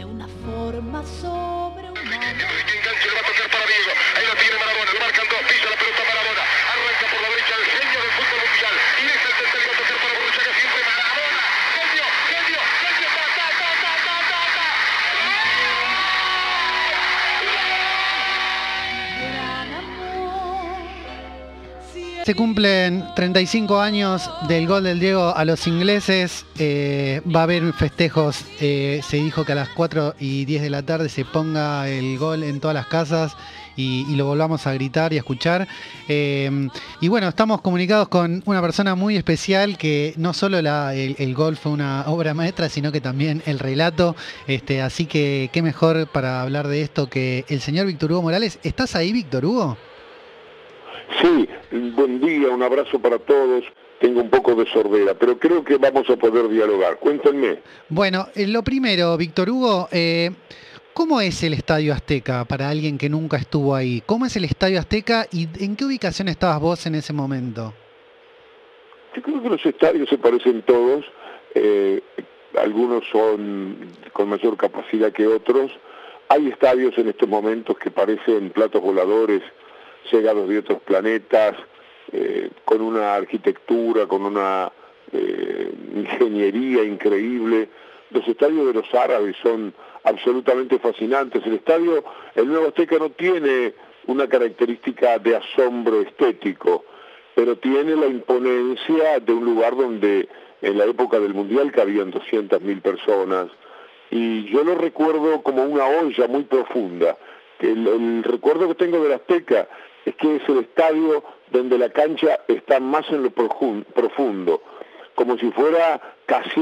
de una forma sobrehumana. Enganche, le va a tocar para Diego. Ahí lo tiene Maradona. Le marcan dos. Pisa la pelota Maradona. Se cumplen 35 años del gol del Diego a los ingleses. eh, va a haber festejos. eh, se dijo que a las 4 y 10 de la tarde se ponga el gol en todas las casas y, lo volvamos a gritar y a escuchar. Eh, y bueno, estamos comunicados con una persona muy especial que no solo el gol fue una obra maestra, sino que también el relato. Este, así que qué mejor para hablar de esto que el señor Víctor Hugo Morales. ¿Estás ahí, Víctor Hugo? Sí, buen un abrazo para todos. Tengo un poco de sordera, pero creo que vamos a poder dialogar. Cuéntenme. Bueno, eh, lo primero, Víctor Hugo, eh, ¿cómo es el Estadio Azteca para alguien que nunca estuvo ahí? ¿Cómo es el Estadio Azteca y en qué ubicación estabas vos en ese momento? Yo creo que los estadios se parecen todos. eh, algunos son con mayor capacidad que otros. Hay estadios en estos momentos que parecen platos voladores llegados de otros planetas, eh, con una arquitectura, con una eh, ingeniería increíble. Los estadios de los árabes son absolutamente fascinantes. El estadio, el Nuevo Azteca no tiene una característica de asombro estético, pero tiene la imponencia de un lugar donde en la época del Mundial cabían 200.000 personas. Y yo lo recuerdo como una olla muy profunda. El, el recuerdo que tengo del Azteca es que es el estadio donde la cancha está más en lo profundo, como si fuera casi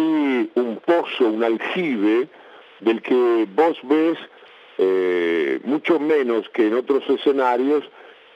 un pozo, un aljibe, del que vos ves eh, mucho menos que en otros escenarios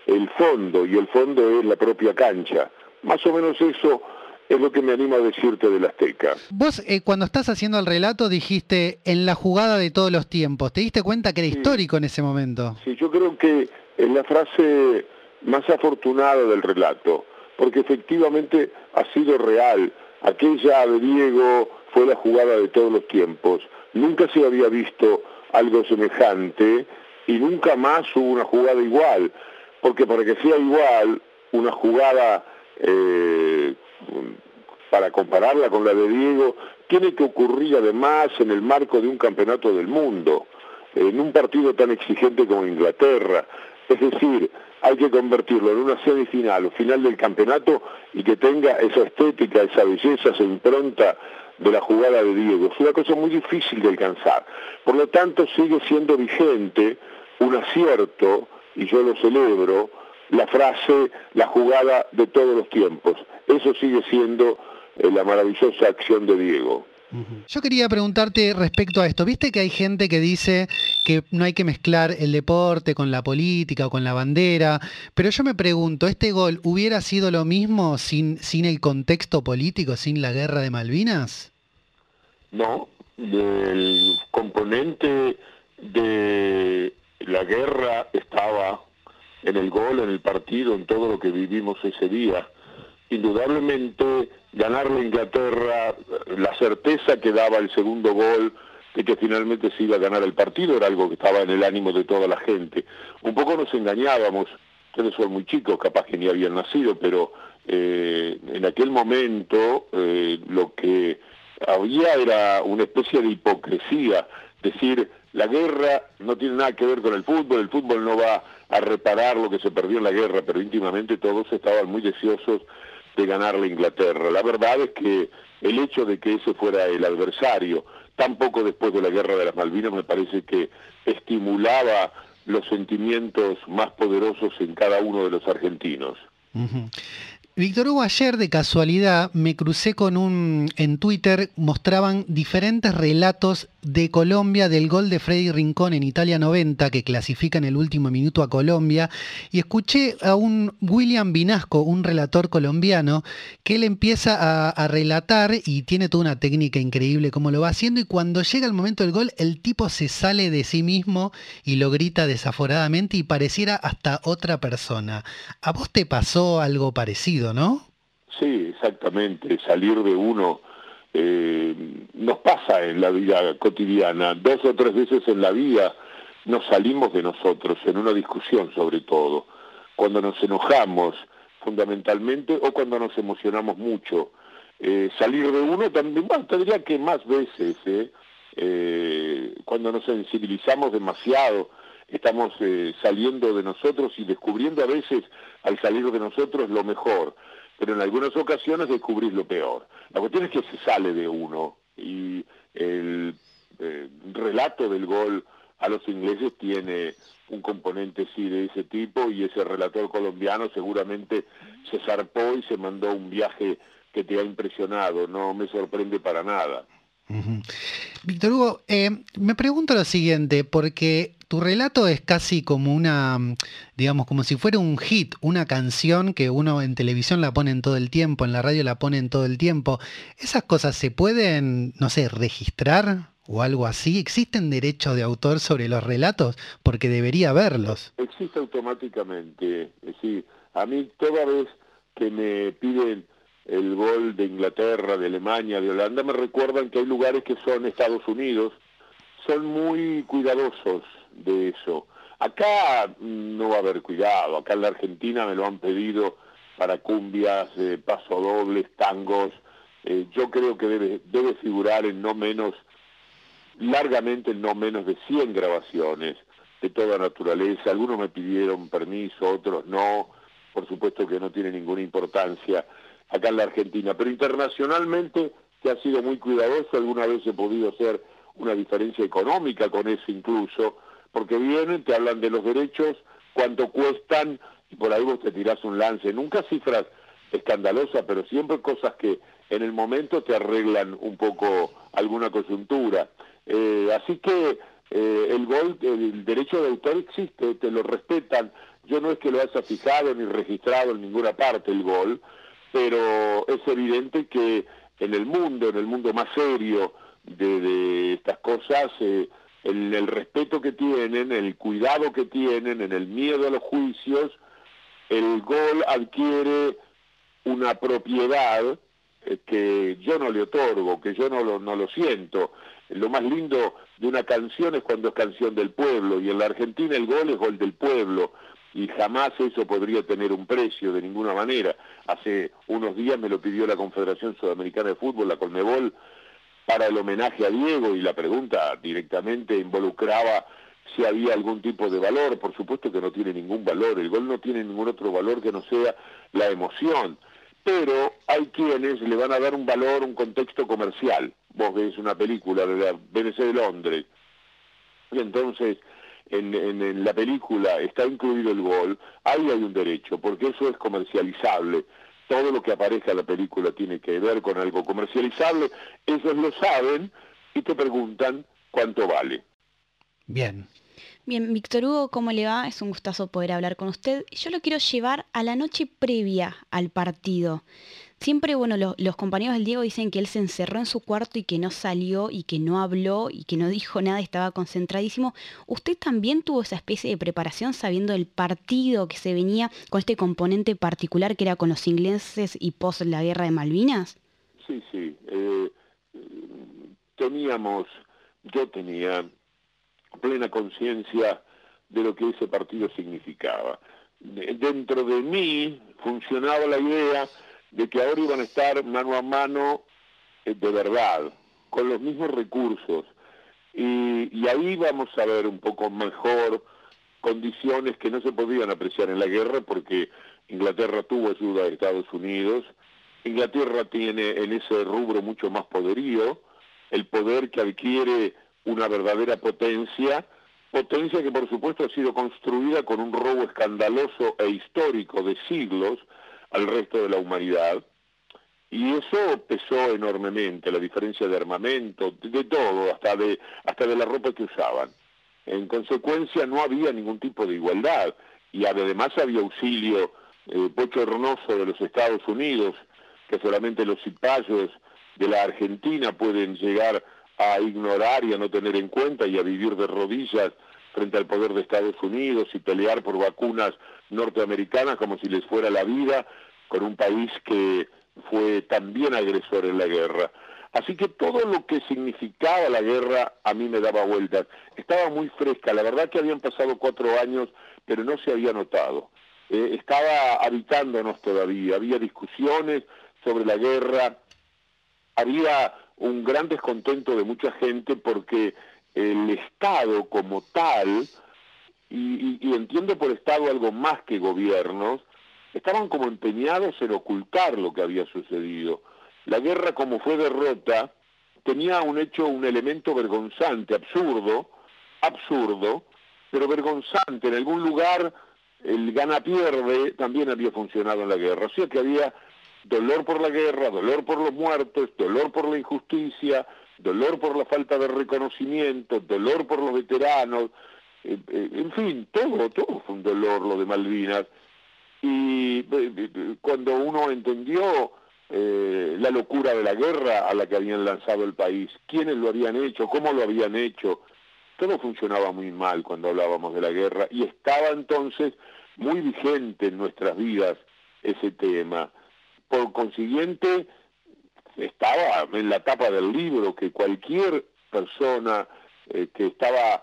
el fondo, y el fondo es la propia cancha. Más o menos eso es lo que me anima a decirte del Azteca. Vos eh, cuando estás haciendo el relato dijiste en la jugada de todos los tiempos. ¿Te diste cuenta que era Sí. histórico en ese momento? Sí, yo creo que es la frase más afortunada del relato, porque efectivamente ha sido real. Aquella de Diego fue la jugada de todos los tiempos. Nunca se había visto algo semejante y nunca más hubo una jugada igual, porque para que sea igual, una jugada eh, para compararla con la de Diego, tiene que ocurrir además en el marco de un campeonato del mundo, en un partido tan exigente como Inglaterra. Es decir, hay que convertirlo en una semifinal o final del campeonato y que tenga esa estética, esa belleza, esa impronta de la jugada de Diego. Es una cosa muy difícil de alcanzar. Por lo tanto, sigue siendo vigente un acierto, y yo lo celebro, la frase, la jugada de todos los tiempos. Eso sigue siendo eh, la maravillosa acción de Diego. Yo quería preguntarte respecto a esto. ¿Viste que hay gente que dice que no hay que mezclar el deporte con la política o con la bandera? Pero yo me pregunto, ¿este gol hubiera sido lo mismo sin, sin el contexto político, sin la guerra de Malvinas? No, el componente de la guerra estaba en el gol, en el partido, en todo lo que vivimos ese día. Indudablemente ganarle a Inglaterra, la certeza que daba el segundo gol de que finalmente se iba a ganar el partido era algo que estaba en el ánimo de toda la gente. Un poco nos engañábamos, ustedes son muy chicos, capaz que ni habían nacido, pero eh, en aquel momento eh, lo que había era una especie de hipocresía, decir, la guerra no tiene nada que ver con el fútbol, el fútbol no va a reparar lo que se perdió en la guerra, pero íntimamente todos estaban muy deseosos de ganarle a Inglaterra. La verdad es que el hecho de que ese fuera el adversario, tan poco después de la guerra de las Malvinas, me parece que estimulaba los sentimientos más poderosos en cada uno de los argentinos. Ujú. Víctor Hugo, ayer de casualidad me crucé con un, en Twitter mostraban diferentes relatos de Colombia del gol de Freddy Rincón en Italia 90 que clasifica en el último minuto a Colombia y escuché a un William Vinasco, un relator colombiano, que él empieza a, a relatar y tiene toda una técnica increíble como lo va haciendo y cuando llega el momento del gol el tipo se sale de sí mismo y lo grita desaforadamente y pareciera hasta otra persona. ¿A vos te pasó algo parecido, no? Sí, exactamente, salir de uno eh, nos pasa en la vida cotidiana, dos o tres veces en la vida nos salimos de nosotros, en una discusión sobre todo, cuando nos enojamos fundamentalmente o cuando nos emocionamos mucho. Eh, salir de uno también, tendría que más veces. Eh, cuando nos sensibilizamos demasiado, estamos saliendo de nosotros y descubriendo a veces al salir de nosotros lo mejor, pero en algunas ocasiones descubrís lo peor. La cuestión es que se sale de uno y el relato del gol a los ingleses tiene un componente sí de ese tipo y ese relator colombiano seguramente se zarpó y se mandó un viaje que te ha impresionado, no me sorprende para nada. Víctor Hugo, eh, me pregunto lo siguiente, porque tu relato es casi como una, digamos, como si fuera un hit, una canción que uno en televisión la pone en todo el tiempo, en la radio la pone en todo el tiempo. ¿Esas cosas se pueden, no sé, registrar? o algo así? ¿Existen derechos de autor sobre los relatos? Porque debería haberlos. Existe automáticamente. Sí, a mí toda vez que me piden el gol de Inglaterra, de Alemania, de Holanda, me recuerdan que hay lugares que son Estados Unidos, son muy cuidadosos de eso. Acá no va a haber cuidado, acá en la Argentina me lo han pedido para cumbias, pasodobles, tangos. Eh, yo creo que debe, debe figurar en no menos largamente no menos de 100 grabaciones de toda naturaleza. Algunos me pidieron permiso, otros no. Por supuesto que no tiene ninguna importancia acá en la Argentina. Pero internacionalmente que ha sido muy cuidadoso. Alguna vez he podido hacer una diferencia económica con eso incluso, porque vienen, te hablan de los derechos, cuánto cuestan, y por ahí vos te tirás un lance. Nunca cifras escandalosas, pero siempre cosas que en el momento te arreglan un poco alguna coyuntura. Eh, así que eh, el gol, el derecho de autor existe, te lo respetan. Yo no es que lo haya fijado ni registrado en ninguna parte el gol, pero es evidente que en el mundo, en el mundo más serio de, estas cosas, eh, el respeto que tienen, el cuidado que tienen, en el miedo a los juicios, el gol adquiere una propiedad que yo no le otorgo, que yo no lo, no lo siento. Lo más lindo de una canción es cuando es canción del pueblo, y en la Argentina el gol es gol del pueblo, y jamás eso podría tener un precio de ninguna manera. Hace unos días me lo pidió la Confederación Sudamericana de Fútbol, la Colmebol, para el homenaje a Diego, y la pregunta directamente involucraba si había algún tipo de valor, por supuesto que no tiene ningún valor, el gol no tiene ningún otro valor que no sea la emoción, pero hay quienes le van a dar un valor, un contexto comercial. Vos ves una película de la BBC de Londres, y entonces en, en, la película está incluido el gol, ahí hay un derecho, porque eso es comercializable. Todo lo que aparezca en la película tiene que ver con algo comercializable, ellos lo saben y te preguntan cuánto vale. Bien, Bien, Víctor Hugo, ¿cómo le va? Es un gustazo poder hablar con usted. Yo lo quiero llevar a la noche previa al partido. Siempre, bueno, los compañeros del Diego dicen que él se encerró en su cuarto y que no salió y que no habló y que no dijo nada, estaba concentradísimo. ¿Usted también tuvo esa especie de preparación sabiendo el partido que se venía con este componente particular que era con los ingleses y post la guerra de Malvinas? Sí, sí. Eh, teníamos, yo tenía plena conciencia de lo que ese partido significaba. Dentro de mí funcionaba la idea de que ahora iban a estar mano a mano eh, de verdad, con los mismos recursos, y, ahí vamos a ver un poco mejor condiciones que no se podían apreciar en la guerra porque Inglaterra tuvo ayuda de Estados Unidos, Inglaterra tiene en ese rubro mucho más poderío, el poder que adquiere una verdadera potencia, potencia que por supuesto ha sido construida con un robo escandaloso e histórico de siglos al resto de la humanidad, y eso pesó enormemente, la diferencia de armamento, de, todo, hasta de, hasta de la ropa que usaban. En consecuencia no había ningún tipo de igualdad, y además había auxilio eh, bochornoso de los Estados Unidos, que solamente los cipayos de la Argentina pueden llegar a ignorar y a no tener en cuenta y a vivir de rodillas frente al poder de Estados Unidos y pelear por vacunas norteamericanas como si les fuera la vida con un país que fue también agresor en la guerra. Así que todo lo que significaba la guerra a mí me daba vueltas. Estaba muy fresca, la verdad que habían pasado cuatro años, pero no se había notado. Eh, estaba habitándonos todavía, había discusiones sobre la guerra, había un gran descontento de mucha gente porque el Estado como tal, y, y, entiendo por Estado algo más que gobiernos, estaban como empeñados en ocultar lo que había sucedido. La guerra como fue derrota tenía un hecho, un elemento vergonzante, absurdo, absurdo, pero vergonzante. En algún lugar el gana-pierde también había funcionado en la guerra. O sea que había dolor por la guerra, dolor por los muertos, dolor por la injusticia, dolor por la falta de reconocimiento, dolor por los veteranos, eh, eh, en fin, todo, todo fue un dolor lo de Malvinas. Y eh, cuando uno entendió la locura de la guerra a la que habían lanzado el país, quiénes lo habían hecho, cómo lo habían hecho, todo funcionaba muy mal cuando hablábamos de la guerra y estaba entonces muy vigente en nuestras vidas ese tema. Por consiguiente, estaba en la tapa del libro que cualquier persona eh, que estaba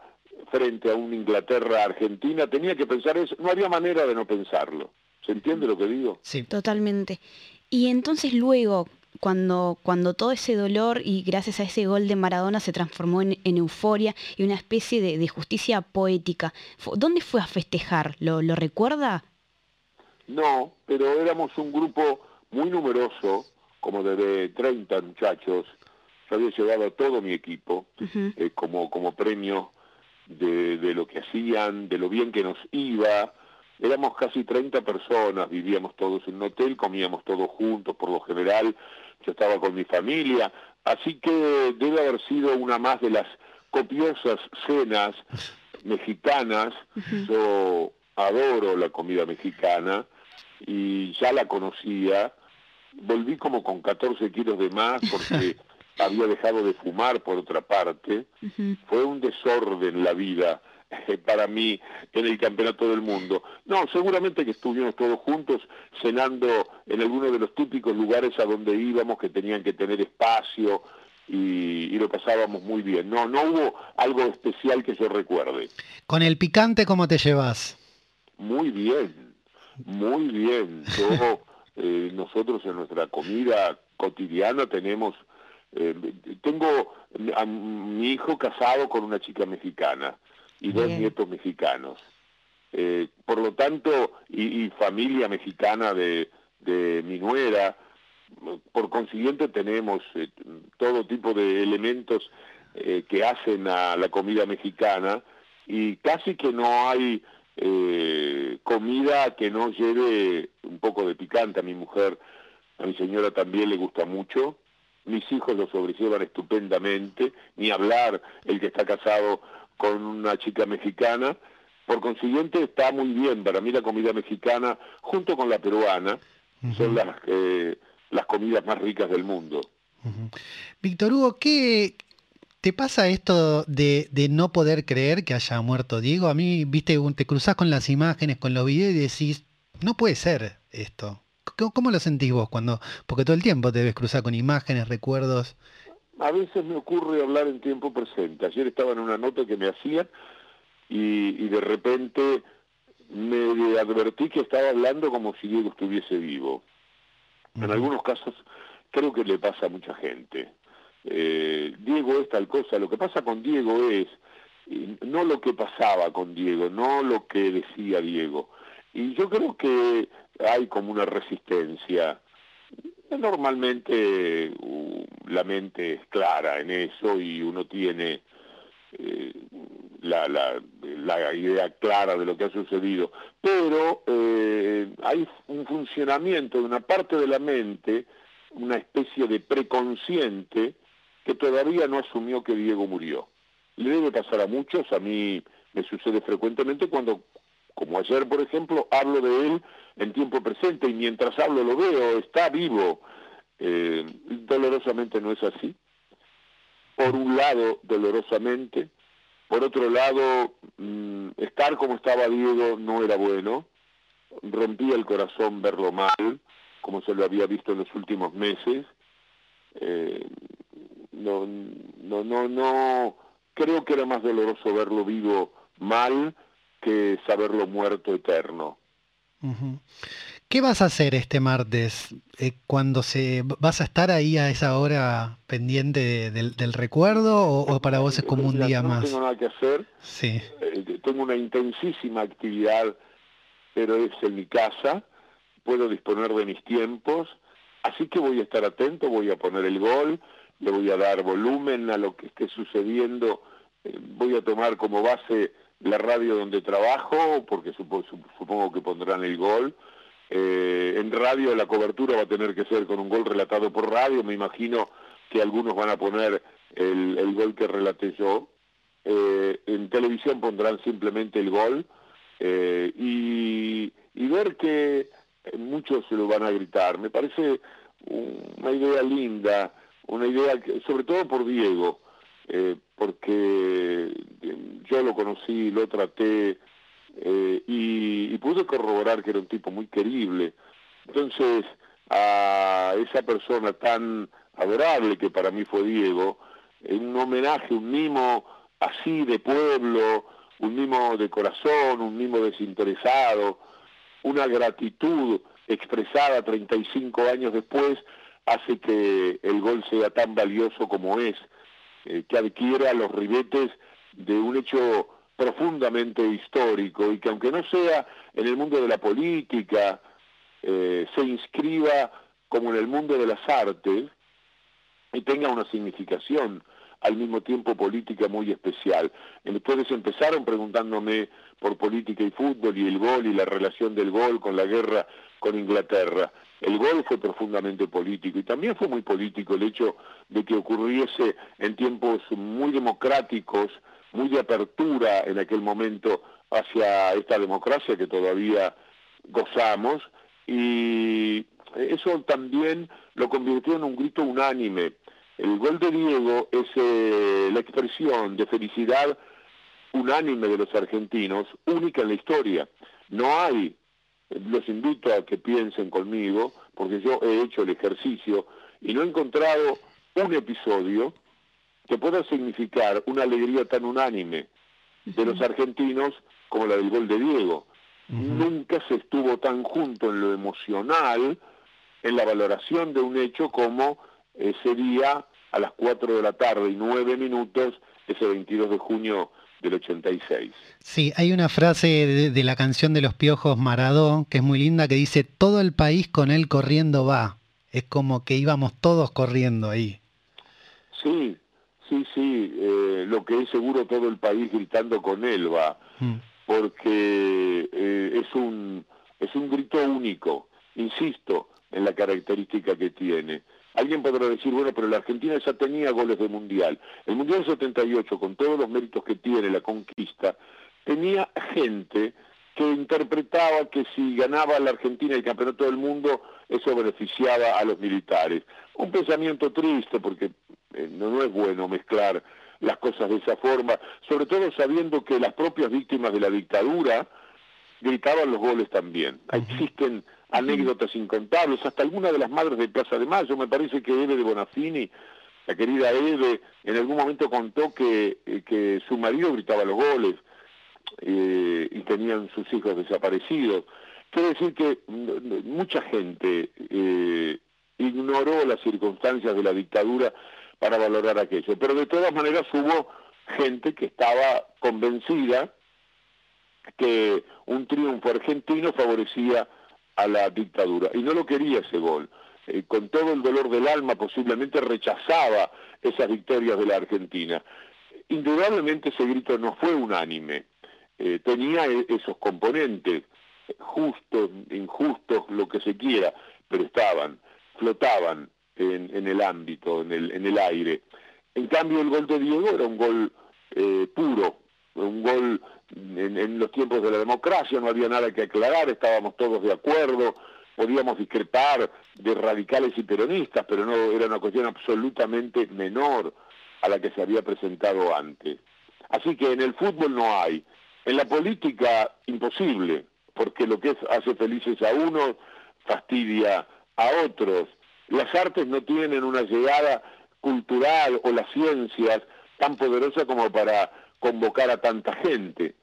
frente a una Inglaterra argentina tenía que pensar eso, no había manera de no pensarlo. ¿Se entiende lo que digo? Sí, totalmente. Y entonces luego, cuando, cuando todo ese dolor y gracias a ese gol de Maradona se transformó en, euforia y una especie de, justicia poética, ¿dónde fue a festejar? ¿Lo, ¿Lo recuerda? No, pero éramos un grupo muy numeroso, como de 30 muchachos. Yo había llevado a todo mi equipo eh, como, como premio de, de, lo que hacían, de lo bien que nos iba. Éramos casi 30 personas, vivíamos todos en un hotel, comíamos todos juntos por lo general. Yo estaba con mi familia, así que debe haber sido una más de las copiosas cenas mexicanas. Yo adoro la comida mexicana y ya la conocía volví como con 14 kilos de más porque había dejado de fumar por otra parte. Fue un desorden la vida eh, para mí en el campeonato del mundo. No, seguramente que estuvimos todos juntos cenando en alguno de los típicos lugares a donde íbamos que tenían que tener espacio y, y, lo pasábamos muy bien. No, no hubo algo especial que yo recuerde. Con el picante, ¿cómo te llevas? Muy bien, muy bien. Yo eh, nosotros en nuestra comida cotidiana tenemos, eh, tengo a mi hijo casado con una chica mexicana y dos nietos mexicanos. Eh, por lo tanto, y, familia mexicana de, de mi nuera, por consiguiente tenemos todo tipo de elementos que hacen a la comida mexicana y casi que no hay eh, comida que no lleve un poco de picante a mi mujer, a mi señora también le gusta mucho, mis hijos lo sobrellevan estupendamente, ni hablar el que está casado con una chica mexicana, por consiguiente está muy bien, para mí la comida mexicana junto con la peruana son las, eh, las comidas más ricas del mundo. Víctor Hugo, ¿qué, ¿Te pasa esto de, no poder creer que haya muerto Diego? A mí, viste, te cruzás con las imágenes, con los videos y decís, no puede ser esto. ¿Cómo, lo sentís vos cuando, porque todo el tiempo te debes cruzar con imágenes, recuerdos? A veces me ocurre hablar en tiempo presente. Ayer estaba en una nota que me hacían y, de repente me advertí que estaba hablando como si Diego estuviese vivo. En algunos casos creo que le pasa a mucha gente eh, Diego es tal cosa. Lo que pasa con Diego es no lo que pasaba con Diego, no lo que decía Diego. Y yo creo que hay como una resistencia. Normalmente uh, la mente es clara en eso y uno tiene eh, la, idea clara de lo que ha sucedido, pero eh, hay un funcionamiento de una parte de la mente, una especie de preconsciente, que todavía no asumió que Diego murió. Le debe pasar a muchos, a mí me sucede frecuentemente cuando, como ayer por ejemplo, hablo de él en tiempo presente y mientras hablo lo veo, está vivo. Eh, dolorosamente no es así. Por un lado, dolorosamente. Por otro lado, mm, estar como estaba Diego no era bueno. Rompía el corazón verlo mal, como se lo había visto en los últimos meses. Eh, no, no, no, no, creo que era más doloroso verlo vivo mal que saberlo muerto eterno. ¿Qué vas a hacer este martes? Eh, cuando se vas a estar ahí a esa hora pendiente del, recuerdo o, para vos es como un día más? No tengo nada que hacer. Sí. Eh, tengo una intensísima actividad, pero es en mi casa. Puedo disponer de mis tiempos, así que voy a estar atento, voy a poner el gol, le voy a dar volumen a lo que esté sucediendo. Eh, voy a tomar como base la radio donde trabajo, porque supongo que pondrán el gol. Eh, en radio la cobertura va a tener que ser con un gol relatado por radio, me imagino que algunos van a poner el, gol que relaté yo. Eh, en televisión pondrán simplemente el gol y, ver que muchos se lo van a gritar. Me parece una idea linda, una idea sobre todo por Diego, porque yo lo conocí, lo traté eh, y, pude corroborar que era un tipo muy querible. Entonces, a esa persona tan adorable que para mí fue Diego, un homenaje, un mimo así de pueblo, un mimo de corazón, un mimo desinteresado, una gratitud expresada 35 años después, hace que el gol sea tan valioso como es, eh, que adquiera los ribetes de un hecho profundamente histórico y que aunque no sea en el mundo de la política, eh, se inscriba como en el mundo de las artes y tenga una significación al mismo tiempo política muy especial. Ustedes empezaron preguntándome por política y fútbol y el gol y la relación del gol con la guerra con Inglaterra. El gol fue profundamente político y también fue muy político el hecho de que ocurriese en tiempos muy democráticos muy de apertura en aquel momento hacia esta democracia que todavía gozamos y eso también lo convirtió en un grito unánime. El gol de Diego es eh, la expresión de felicidad unánime de los argentinos, única en la historia. No hay, los invito a que piensen conmigo, porque yo he hecho el ejercicio y no he encontrado un episodio que pueda significar una alegría tan unánime de los argentinos como la del gol de Diego. Nunca se estuvo tan junto en lo emocional, en la valoración de un hecho como ese día a las 4 de la tarde y 9 minutos, ese 22 de junio del 86. Sí, hay una frase de, de, la canción de los Piojos Maradó que es muy linda que dice, todo el país con él corriendo va. Es como que íbamos todos corriendo ahí. Sí, Sí, sí, eh, lo que es seguro todo el país gritando con él va, mm. porque eh, es, un, es un grito único, insisto en la característica que tiene. Alguien podrá decir, bueno, pero la Argentina ya tenía goles de Mundial. El Mundial 78, con todos los méritos que tiene la conquista, tenía gente que interpretaba que si ganaba la Argentina el campeonato del mundo, eso beneficiaba a los militares. Un pensamiento triste porque eh, no, es bueno mezclar las cosas de esa forma, sobre todo sabiendo que las propias víctimas de la dictadura gritaban los goles también. Existen anécdotas incontables, hasta alguna de las madres de Plaza de Mayo, me parece que Eve de Bonafini, la querida Eve, en algún momento contó que, eh, que su marido gritaba los goles eh, y tenían sus hijos desaparecidos. Quiere decir que mucha gente ignoró las circunstancias de la dictadura para valorar aquello. Pero de todas maneras hubo gente que estaba convencida que un triunfo argentino favorecía a la dictadura y no lo quería ese gol. Eh, con todo el dolor del alma posiblemente rechazaba esas victorias de la Argentina. Indudablemente ese grito no fue unánime, eh, tenía e-, esos componentes, justos, injustos, lo que se quiera, pero estaban, flotaban en, el ámbito, en el, en el aire. En cambio, el gol de Diego era un gol eh, puro, un gol en, los tiempos de la democracia, no había nada que aclarar, estábamos todos de acuerdo, podíamos discrepar de radicales y peronistas, pero no era una cuestión absolutamente menor a la que se había presentado antes. Así que en el fútbol no hay. En la política, imposible, porque lo que hace felices a unos fastidia a otros. Las artes no tienen una llegada cultural o las ciencias tan poderosa como para convocar a tanta gente.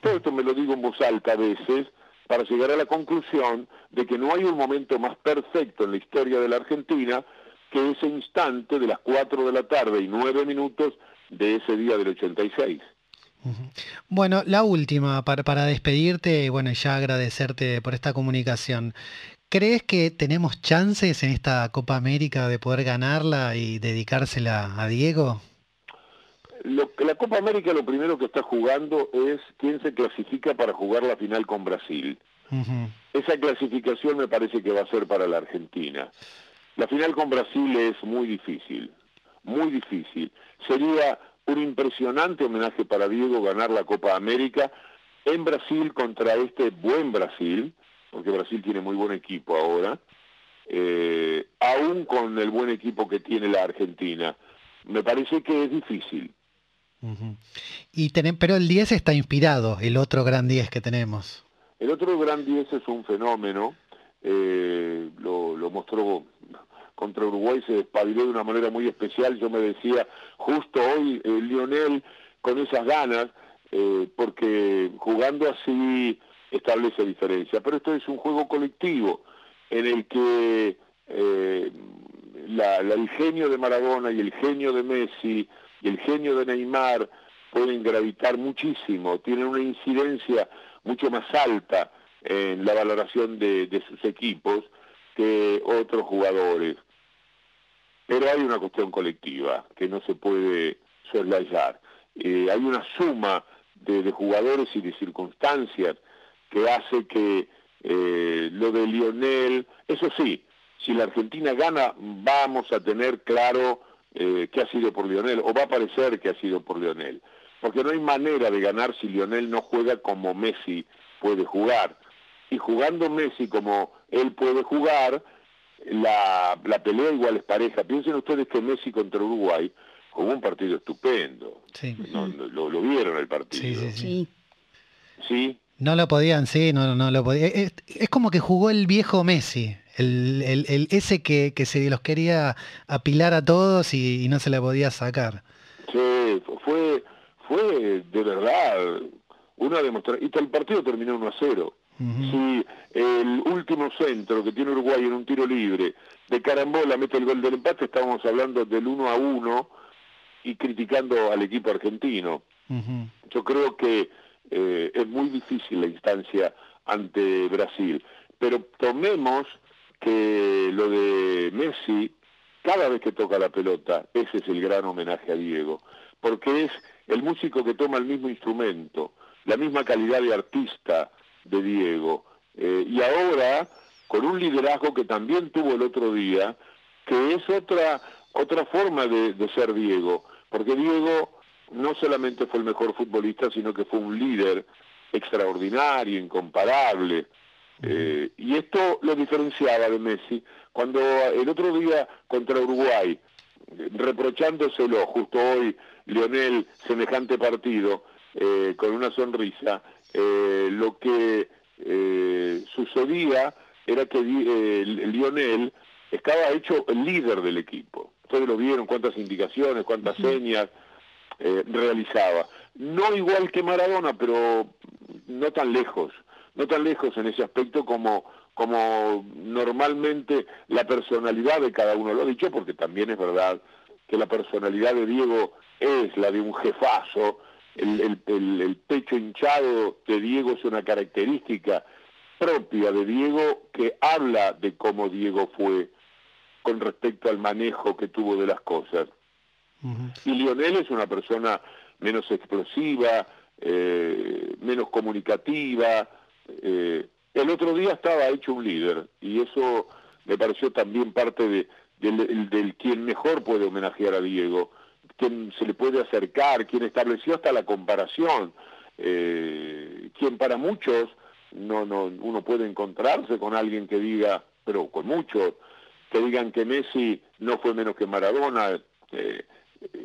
Todo esto me lo digo en voz alta a veces para llegar a la conclusión de que no hay un momento más perfecto en la historia de la Argentina que ese instante de las 4 de la tarde y 9 minutos de ese día del 86. Bueno, la última, para, para despedirte, bueno, y ya agradecerte por esta comunicación. ¿Crees que tenemos chances en esta Copa América de poder ganarla y dedicársela a Diego? La Copa América lo primero que está jugando es quién se clasifica para jugar la final con Brasil. Esa clasificación me parece que va a ser para la Argentina. La final con Brasil es muy difícil, muy difícil. Sería un impresionante homenaje para Diego ganar la Copa América en Brasil contra este buen Brasil, porque Brasil tiene muy buen equipo ahora, eh, aún con el buen equipo que tiene la Argentina. Me parece que es difícil. Y pero el 10 está inspirado, el otro gran 10 que tenemos. El otro gran 10 es un fenómeno, eh, lo, lo mostró contra Uruguay se despabiló de una manera muy especial. Yo me decía, justo hoy eh, Lionel con esas ganas, eh, porque jugando así establece diferencia. Pero esto es un juego colectivo en el que eh, la, el genio de Maradona y el genio de Messi y el genio de Neymar pueden gravitar muchísimo, tienen una incidencia mucho más alta en la valoración de, sus equipos que otros jugadores. Pero hay una cuestión colectiva que no se puede soslayar. Eh, hay una suma de, jugadores y de circunstancias que hace que eh, lo de Lionel, eso sí, si la Argentina gana, vamos a tener claro eh, que ha sido por Lionel, o va a parecer que ha sido por Lionel. Porque no hay manera de ganar si Lionel no juega como Messi puede jugar. Y jugando Messi como él puede jugar, la, la pelea igual es pareja. Piensen ustedes que Messi contra Uruguay jugó un partido estupendo. lo, vieron el partido. Sí, sí, sí. No lo podían, sí, no, no lo podían. Es, como que jugó el viejo Messi, el, el, ese que, que, se los quería apilar a todos y, no se le podía sacar. Sí, fue, fue de verdad una demostración. Y el partido terminó 1 a 0. Si el último centro que tiene Uruguay en un tiro libre de carambola mete el gol del empate, estábamos hablando del 1 a 1 y criticando al equipo argentino. Yo creo que eh, es muy difícil la instancia ante Brasil, pero tomemos que lo de Messi, cada vez que toca la pelota, ese es el gran homenaje a Diego, porque es el músico que toma el mismo instrumento, la misma calidad de artista, de Diego. Eh, y ahora, con un liderazgo que también tuvo el otro día, que es otra, otra forma de, ser Diego, porque Diego no solamente fue el mejor futbolista, sino que fue un líder extraordinario, incomparable. Eh, y esto lo diferenciaba de Messi cuando el otro día contra Uruguay, reprochándoselo justo hoy, Lionel, semejante partido, eh, con una sonrisa, eh, lo que eh, sucedía era que eh, Lionel estaba hecho líder del equipo. Ustedes lo vieron, cuántas indicaciones, cuántas señas realizaba. No igual que Maradona, pero no tan lejos, no tan lejos en ese aspecto como, como normalmente la personalidad de cada uno lo ha dicho, porque también es verdad que la personalidad de Diego es la de un jefazo, el, el, pecho hinchado de Diego es una característica propia de Diego que habla de cómo Diego fue con respecto al manejo que tuvo de las cosas. Y Lionel es una persona menos explosiva, eh, menos comunicativa. Eh, el otro día estaba hecho un líder y eso me pareció también parte de, del, del quien mejor puede homenajear a Diego quien se le puede acercar, quien estableció hasta la comparación, eh, quien para muchos no, no, uno puede encontrarse con alguien que diga, pero con muchos, que digan que Messi no fue menos que Maradona, eh,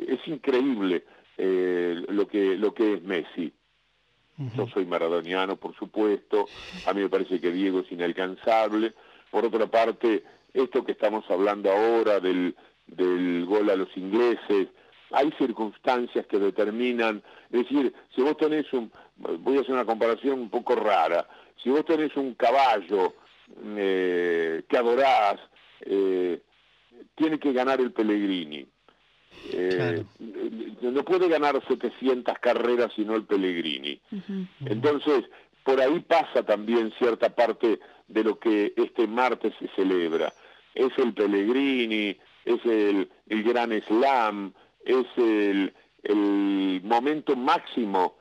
es increíble eh, lo que lo que es Messi. Yo soy maradoniano, por supuesto, a mí me parece que Diego es inalcanzable. Por otra parte, esto que estamos hablando ahora del, del gol a los ingleses. Hay circunstancias que determinan, es decir, si vos tenés un, voy a hacer una comparación un poco rara, si vos tenés un caballo eh, que adorás, eh, tiene que ganar el Pellegrini. Eh, no puede ganar 700 carreras sino el Pellegrini. Entonces, por ahí pasa también cierta parte de lo que este martes se celebra. Es el Pellegrini, es el, el gran slam, es el, el momento máximo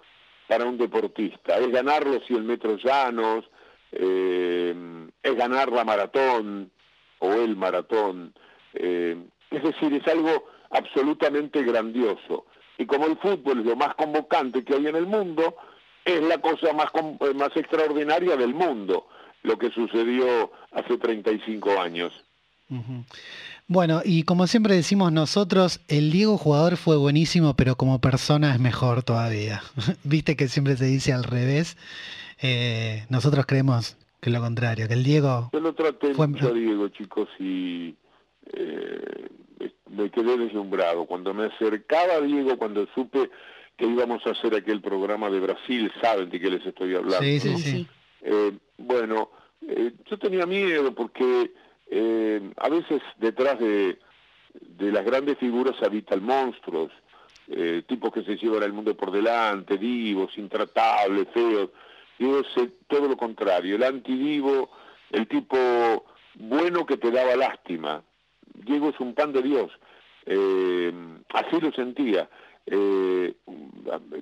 para un deportista. Es ganar los 100 metros llanos, eh, es ganar la maratón o el maratón. Eh, es decir, es algo absolutamente grandioso. Y como el fútbol es lo más convocante que hay en el mundo, es la cosa más, eh, más extraordinaria del mundo, lo que sucedió hace 35 años. Bueno, y como siempre decimos nosotros, el Diego jugador fue buenísimo, pero como persona es mejor todavía. Viste que siempre se dice al revés. Eh, nosotros creemos que lo contrario, que el Diego... Yo lo traté fue... mucho Diego, chicos, y eh, me quedé deslumbrado. Cuando me acercaba a Diego, cuando supe que íbamos a hacer aquel programa de Brasil, saben de qué les estoy hablando. Sí, sí, sí. Eh, bueno, eh, yo tenía miedo porque eh, a veces detrás de, de las grandes figuras habitan monstruos, tipos que se llevan al mundo por delante, divos, intratables, feos. Yo sé todo lo contrario, el antidivo, el tipo bueno que te daba lástima. Diego es un pan de Dios. así lo sentía eh,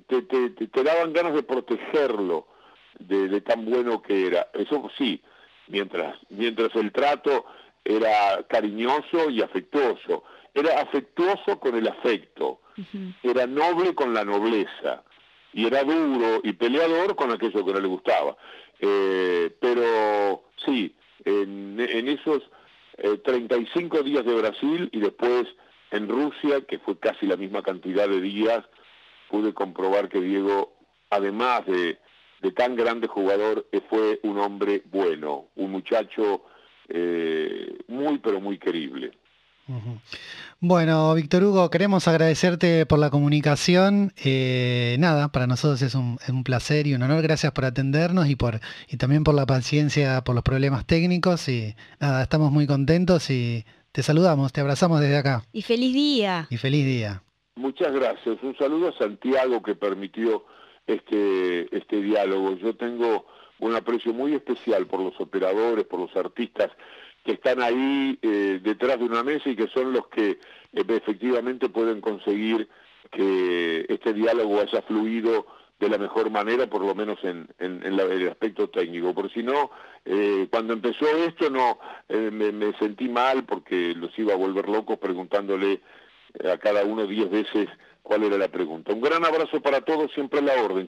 te, te, daban ganas de protegerlo de, tan bueno que era. Eso sí, mientras, mientras el trato era cariñoso y afectuoso. Era afectuoso con el afecto, era noble con la nobleza, y era duro y peleador con aquello que no le gustaba. Eh, pero sí, en, en esos eh, 35 días de Brasil y después en Rusia, que fue casi la misma cantidad de días, pude comprobar que Diego, además de, tan grande jugador, eh, fue un hombre bueno, un muchacho eh, muy pero muy querible. Bueno, Víctor Hugo, queremos agradecerte por la comunicación. Eh, nada, para nosotros es un, un, placer y un honor. Gracias por atendernos y por y también por la paciencia por los problemas técnicos. Y nada, estamos muy contentos y te saludamos, te abrazamos desde acá. Y feliz día. Y feliz día. Muchas gracias. Un saludo a Santiago que permitió este, este diálogo. Yo tengo un aprecio muy especial por los operadores, por los artistas que están ahí eh, detrás de una mesa y que son los que eh, efectivamente pueden conseguir que este diálogo haya fluido de la mejor manera, por lo menos en, en, el aspecto técnico. Por si no, eh, cuando empezó esto no eh, me, sentí mal porque los iba a volver locos preguntándole a cada uno diez veces cuál era la pregunta. Un gran abrazo para todos, siempre a la orden.